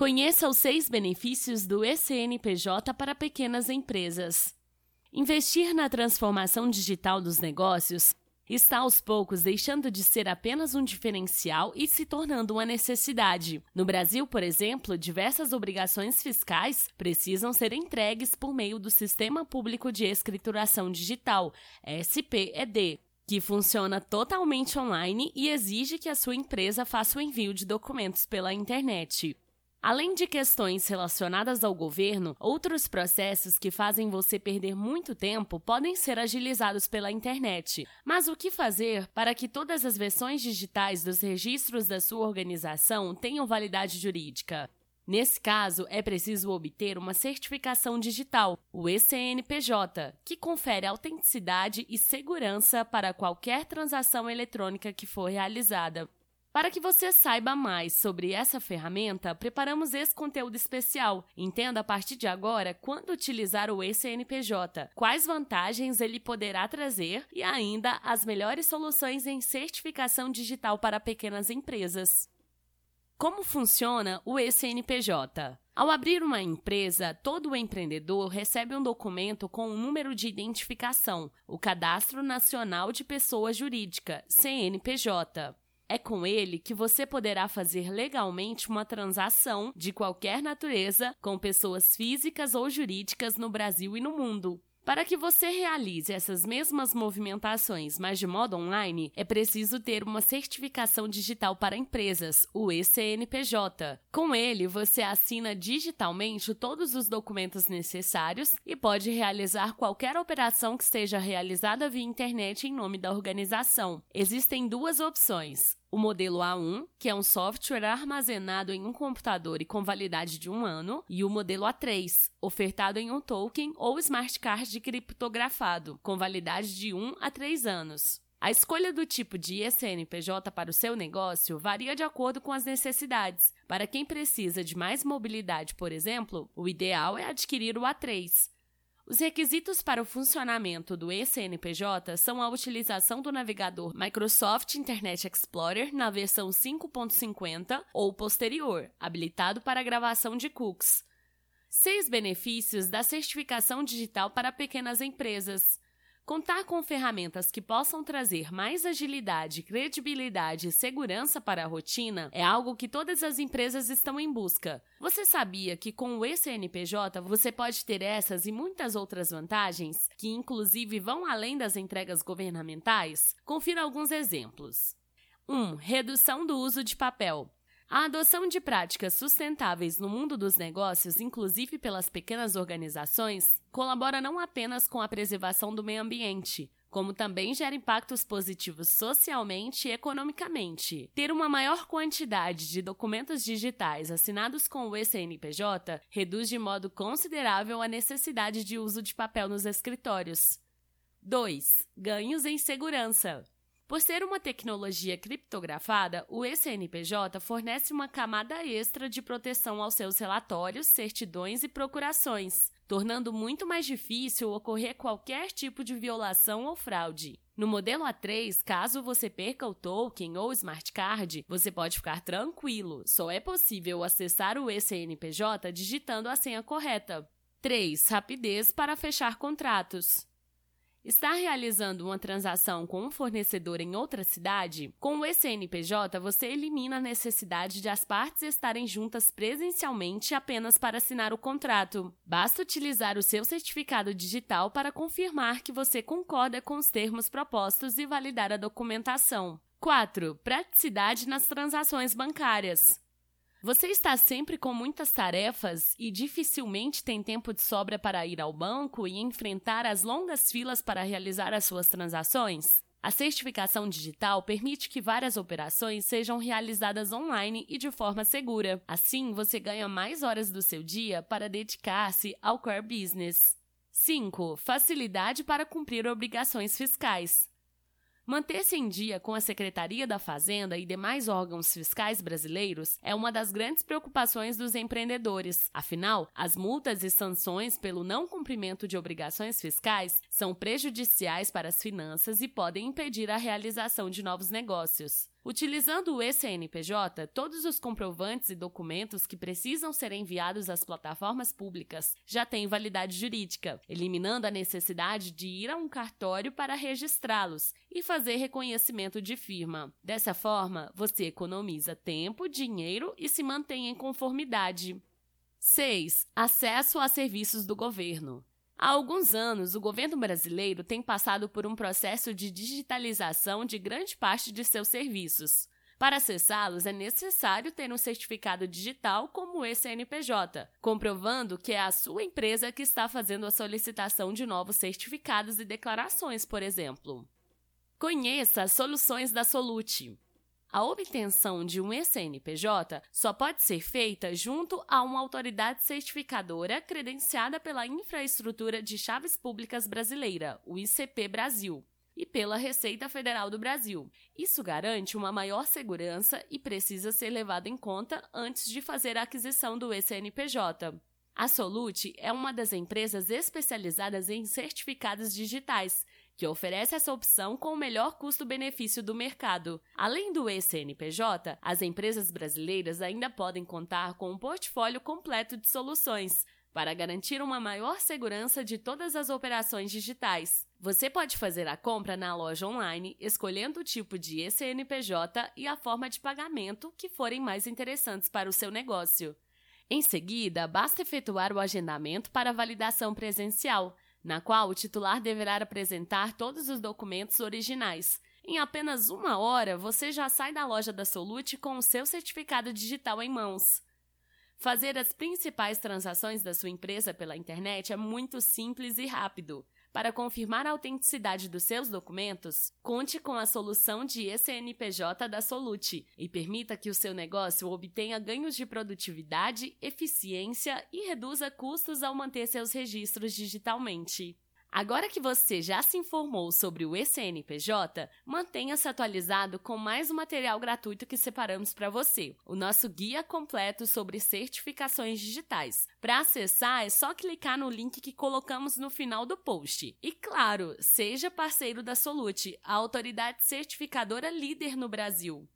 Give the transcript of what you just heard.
Conheça os seis benefícios do ECNPJ para pequenas empresas. Investir na transformação digital dos negócios está aos poucos deixando de ser apenas um diferencial e se tornando uma necessidade. No Brasil, por exemplo, diversas obrigações fiscais precisam ser entregues por meio do Sistema Público de Escrituração Digital, SPED, que funciona totalmente online e exige que a sua empresa faça o envio de documentos pela internet. Além de questões relacionadas ao governo, outros processos que fazem você perder muito tempo podem ser agilizados pela internet. Mas o que fazer para que todas as versões digitais dos registros da sua organização tenham validade jurídica? Nesse caso, é preciso obter uma certificação digital, o ECNPJ, que confere autenticidade e segurança para qualquer transação eletrônica que for realizada. Para que você saiba mais sobre essa ferramenta, preparamos esse conteúdo especial. Entenda a partir de agora quando utilizar o ECNPJ, quais vantagens ele poderá trazer e ainda as melhores soluções em certificação digital para pequenas empresas. Como funciona o ECNPJ? Ao abrir uma empresa, todo empreendedor recebe um documento com um número de identificação, o Cadastro Nacional de Pessoa Jurídica, CNPJ. É com ele que você poderá fazer legalmente uma transação de qualquer natureza com pessoas físicas ou jurídicas no Brasil e no mundo. Para que você realize essas mesmas movimentações, mas de modo online, é preciso ter uma certificação digital para empresas, o ECNPJ. Com ele, você assina digitalmente todos os documentos necessários e pode realizar qualquer operação que seja realizada via internet em nome da organização. Existem duas opções: o modelo A1, que é um software armazenado em um computador e com validade de um ano, e o modelo A3, ofertado em um token ou smart card criptografado, com validade de 1 a 3 anos. A escolha do tipo de ECNPJ para o seu negócio varia de acordo com as necessidades. Para quem precisa de mais mobilidade, por exemplo, o ideal é adquirir o A3. Os requisitos para o funcionamento do ECNPJ são a utilização do navegador Microsoft Internet Explorer na versão 5.50 ou posterior, habilitado para gravação de cookies. Seis benefícios da certificação digital para pequenas empresas. Contar com ferramentas que possam trazer mais agilidade, credibilidade e segurança para a rotina é algo que todas as empresas estão em busca. Você sabia que com o ECNPJ você pode ter essas e muitas outras vantagens, que inclusive vão além das entregas governamentais? Confira alguns exemplos. 1. Um, redução do uso de papel. A adoção de práticas sustentáveis no mundo dos negócios, inclusive pelas pequenas organizações, colabora não apenas com a preservação do meio ambiente, como também gera impactos positivos socialmente e economicamente. Ter uma maior quantidade de documentos digitais assinados com o ECNPJ reduz de modo considerável a necessidade de uso de papel nos escritórios. 2. Ganhos em segurança. Por ser uma tecnologia criptografada, o ECNPJ fornece uma camada extra de proteção aos seus relatórios, certidões e procurações, tornando muito mais difícil ocorrer qualquer tipo de violação ou fraude. No modelo A3, caso você perca o token ou smart card, você pode ficar tranquilo, só é possível acessar o ECNPJ digitando a senha correta. 3. Rapidez para fechar contratos. Está realizando uma transação com um fornecedor em outra cidade? Com o ECNPJ, você elimina a necessidade de as partes estarem juntas presencialmente apenas para assinar o contrato. Basta utilizar o seu certificado digital para confirmar que você concorda com os termos propostos e validar a documentação. 4. Praticidade nas transações bancárias. Você está sempre com muitas tarefas e dificilmente tem tempo de sobra para ir ao banco e enfrentar as longas filas para realizar as suas transações? A certificação digital permite que várias operações sejam realizadas online e de forma segura. Assim, você ganha mais horas do seu dia para dedicar-se ao core business. 5. Facilidade para cumprir obrigações fiscais. Manter-se em dia com a Secretaria da Fazenda e demais órgãos fiscais brasileiros é uma das grandes preocupações dos empreendedores. Afinal, as multas e sanções pelo não cumprimento de obrigações fiscais são prejudiciais para as finanças e podem impedir a realização de novos negócios. Utilizando o ECNPJ, todos os comprovantes e documentos que precisam ser enviados às plataformas públicas já têm validade jurídica, eliminando a necessidade de ir a um cartório para registrá-los e fazer reconhecimento de firma. Dessa forma, você economiza tempo, dinheiro e se mantém em conformidade. 6. Acesso a serviços do governo. Há alguns anos, o governo brasileiro tem passado por um processo de digitalização de grande parte de seus serviços. Para acessá-los, é necessário ter um certificado digital como o ECNPJ, comprovando que é a sua empresa que está fazendo a solicitação de novos certificados e declarações, por exemplo. Conheça as soluções da Solute. A obtenção de um ECNPJ só pode ser feita junto a uma autoridade certificadora credenciada pela Infraestrutura de Chaves Públicas Brasileira, o ICP Brasil, e pela Receita Federal do Brasil. Isso garante uma maior segurança e precisa ser levado em conta antes de fazer a aquisição do ECNPJ. A Solute é uma das empresas especializadas em certificados digitais que oferece essa opção com o melhor custo-benefício do mercado. Além do ECNPJ, as empresas brasileiras ainda podem contar com um portfólio completo de soluções para garantir uma maior segurança de todas as operações digitais. Você pode fazer a compra na loja online, escolhendo o tipo de ECNPJ e a forma de pagamento que forem mais interessantes para o seu negócio. Em seguida, basta efetuar o agendamento para validação presencial na qual o titular deverá apresentar todos os documentos originais. Em apenas uma hora, você já sai da loja da Solute com o seu certificado digital em mãos. Fazer as principais transações da sua empresa pela internet é muito simples e rápido. Para confirmar a autenticidade dos seus documentos, conte com a solução de ECNPJ da Solute e permita que o seu negócio obtenha ganhos de produtividade, eficiência e reduza custos ao manter seus registros digitalmente. Agora que você já se informou sobre o ECNPJ, mantenha-se atualizado com mais um material gratuito que separamos para você, o nosso guia completo sobre certificações digitais. Para acessar, é só clicar no link que colocamos no final do post. E claro, seja parceiro da Solute, a autoridade certificadora líder no Brasil.